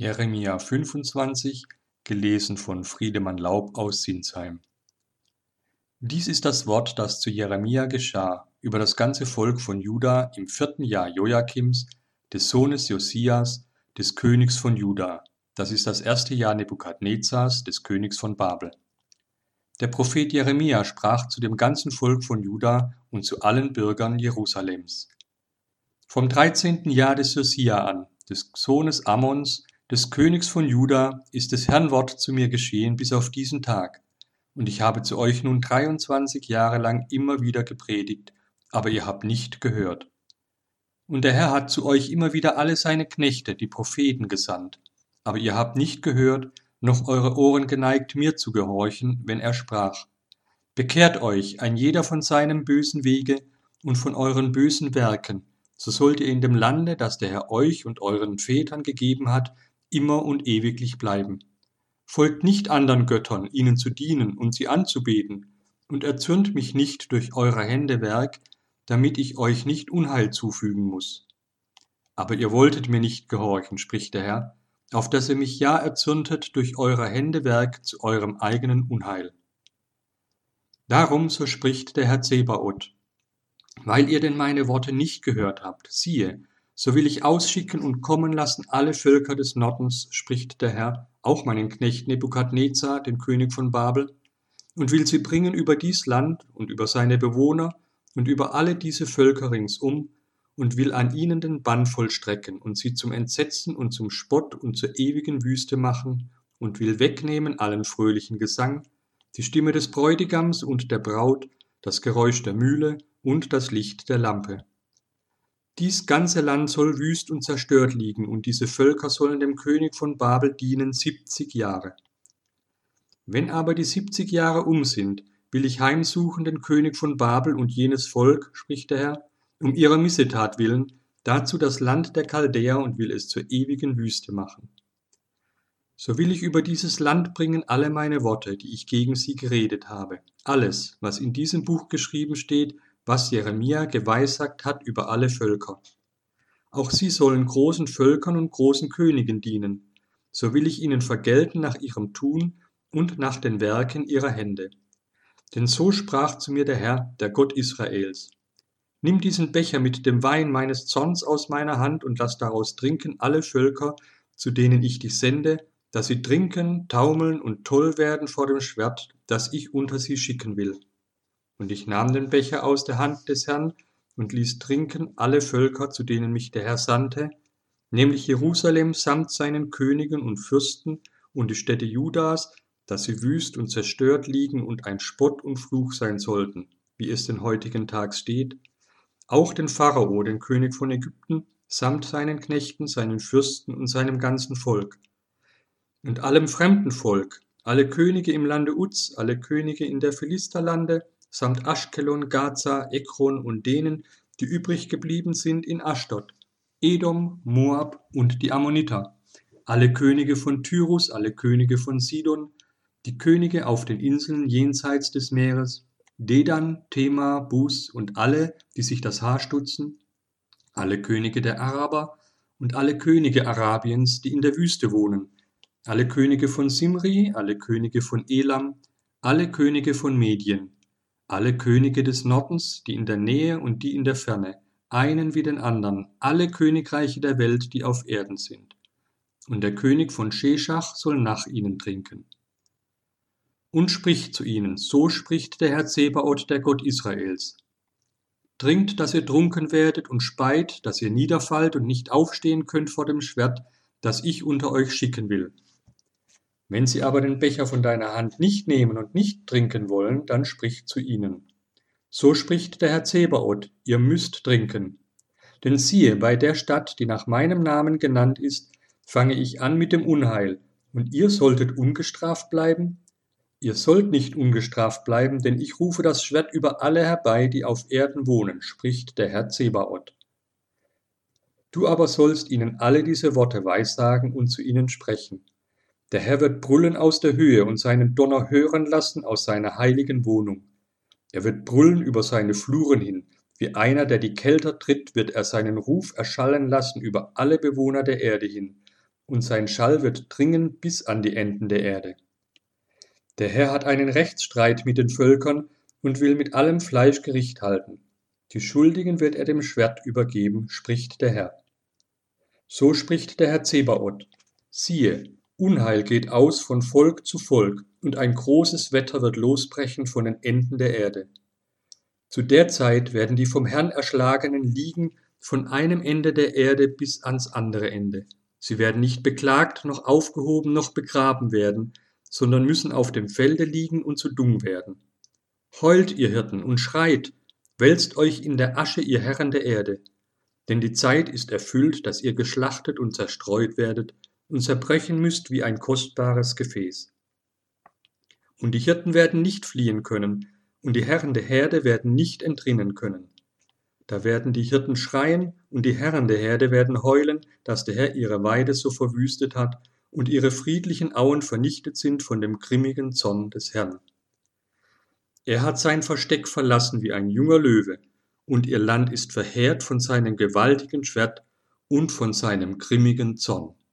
Jeremia 25, gelesen von Friedemann Laub aus Sinsheim. Dies ist das Wort, das zu Jeremia geschah über das ganze Volk von Juda im vierten Jahr Joachims, des Sohnes Josias, des Königs von Juda. Das ist das erste Jahr Nebukadnezars, des Königs von Babel. Der Prophet Jeremia sprach zu dem ganzen Volk von Juda und zu allen Bürgern Jerusalems. Vom dreizehnten Jahr des Josia an, des Sohnes Ammons, des Königs von Juda ist des Herrn Wort zu mir geschehen bis auf diesen Tag. Und ich habe zu euch nun 23 Jahre lang immer wieder gepredigt, aber ihr habt nicht gehört. Und der Herr hat zu euch immer wieder alle seine Knechte, die Propheten, gesandt, aber ihr habt nicht gehört, noch eure Ohren geneigt, mir zu gehorchen, wenn er sprach. Bekehrt euch, ein jeder von seinem bösen Wege und von euren bösen Werken, so sollt ihr in dem Lande, das der Herr euch und euren Vätern gegeben hat, immer und ewiglich bleiben. Folgt nicht anderen Göttern, ihnen zu dienen und sie anzubeten, und erzürnt mich nicht durch eure Hände Werk, damit ich euch nicht Unheil zufügen muss. Aber ihr wolltet mir nicht gehorchen, spricht der Herr, auf dass ihr mich ja erzürntet durch eure Hände Werk zu eurem eigenen Unheil. Darum, so spricht der Herr Zebaoth, weil ihr denn meine Worte nicht gehört habt, siehe, so will ich ausschicken und kommen lassen alle Völker des Nordens, spricht der Herr, auch meinen Knecht Nebukadnezar, den König von Babel, und will sie bringen über dies Land und über seine Bewohner und über alle diese Völker ringsum, und will an ihnen den Bann vollstrecken und sie zum Entsetzen und zum Spott und zur ewigen Wüste machen, und will wegnehmen allen fröhlichen Gesang, die Stimme des Bräutigams und der Braut, das Geräusch der Mühle und das Licht der Lampe. Dies ganze Land soll wüst und zerstört liegen, und diese Völker sollen dem König von Babel dienen siebzig Jahre. Wenn aber die siebzig Jahre um sind, will ich heimsuchen den König von Babel und jenes Volk, spricht der Herr, um ihrer Missetat willen, dazu das Land der Chaldäer und will es zur ewigen Wüste machen. So will ich über dieses Land bringen alle meine Worte, die ich gegen sie geredet habe, alles, was in diesem Buch geschrieben steht, was Jeremia geweissagt hat über alle Völker. Auch sie sollen großen Völkern und großen Königen dienen. So will ich ihnen vergelten nach ihrem Tun und nach den Werken ihrer Hände. Denn so sprach zu mir der Herr, der Gott Israels. Nimm diesen Becher mit dem Wein meines Zorns aus meiner Hand und lass daraus trinken alle Völker, zu denen ich dich sende, dass sie trinken, taumeln und toll werden vor dem Schwert, das ich unter sie schicken will. Und ich nahm den Becher aus der Hand des Herrn und ließ trinken alle Völker, zu denen mich der Herr sandte, nämlich Jerusalem samt seinen Königen und Fürsten und die Städte Judas, dass sie wüst und zerstört liegen und ein Spott und Fluch sein sollten, wie es den heutigen Tag steht, auch den Pharao, den König von Ägypten, samt seinen Knechten, seinen Fürsten und seinem ganzen Volk, und allem fremden Volk, alle Könige im Lande Uz, alle Könige in der Philisterlande, samt Aschkelon, Gaza, Ekron und denen, die übrig geblieben sind in Aschdod, Edom, Moab und die Ammoniter, alle Könige von Tyrus, alle Könige von Sidon, die Könige auf den Inseln jenseits des Meeres, Dedan, Tema, Bus und alle, die sich das Haar stutzen, alle Könige der Araber und alle Könige Arabiens, die in der Wüste wohnen, alle Könige von Simri, alle Könige von Elam, alle Könige von Medien, alle Könige des Nordens, die in der Nähe und die in der Ferne, einen wie den anderen, alle Königreiche der Welt, die auf Erden sind. Und der König von Sheshach soll nach ihnen trinken. Und spricht zu ihnen, so spricht der Herr Zebaoth, der Gott Israels. Trinkt, dass ihr trunken werdet, und speit, dass ihr niederfallt und nicht aufstehen könnt vor dem Schwert, das ich unter euch schicken will. Wenn sie aber den Becher von deiner Hand nicht nehmen und nicht trinken wollen, dann sprich zu ihnen. So spricht der Herr Zebaoth, ihr müsst trinken. Denn siehe, bei der Stadt, die nach meinem Namen genannt ist, fange ich an mit dem Unheil, und ihr solltet ungestraft bleiben? Ihr sollt nicht ungestraft bleiben, denn ich rufe das Schwert über alle herbei, die auf Erden wohnen, spricht der Herr Zebaoth. Du aber sollst ihnen alle diese Worte weissagen und zu ihnen sprechen. Der Herr wird brüllen aus der Höhe und seinen Donner hören lassen aus seiner heiligen Wohnung. Er wird brüllen über seine Fluren hin. Wie einer, der die Kälter tritt, wird er seinen Ruf erschallen lassen über alle Bewohner der Erde hin. und sein Schall wird dringen bis an die Enden der Erde. Der Herr hat einen Rechtsstreit mit den Völkern und will mit allem Fleisch Gericht halten. Die Schuldigen wird er dem Schwert übergeben, spricht der Herr. So spricht der Herr Zebaoth. Siehe, Unheil geht aus von Volk zu Volk, und ein großes Wetter wird losbrechen von den Enden der Erde. Zu der Zeit werden die vom Herrn erschlagenen liegen von einem Ende der Erde bis ans andere Ende. Sie werden nicht beklagt, noch aufgehoben, noch begraben werden, sondern müssen auf dem Felde liegen und zu Dung werden. Heult, ihr Hirten, und schreit, wälzt euch in der Asche, ihr Herren der Erde. Denn die Zeit ist erfüllt, dass ihr geschlachtet und zerstreut werdet und zerbrechen müsst wie ein kostbares Gefäß. Und die Hirten werden nicht fliehen können, und die Herren der Herde werden nicht entrinnen können. Da werden die Hirten schreien, und die Herren der Herde werden heulen, dass der Herr ihre Weide so verwüstet hat und ihre friedlichen Auen vernichtet sind von dem grimmigen Zorn des Herrn. Er hat sein Versteck verlassen wie ein junger Löwe, und ihr Land ist verheert von seinem gewaltigen Schwert und von seinem grimmigen Zorn.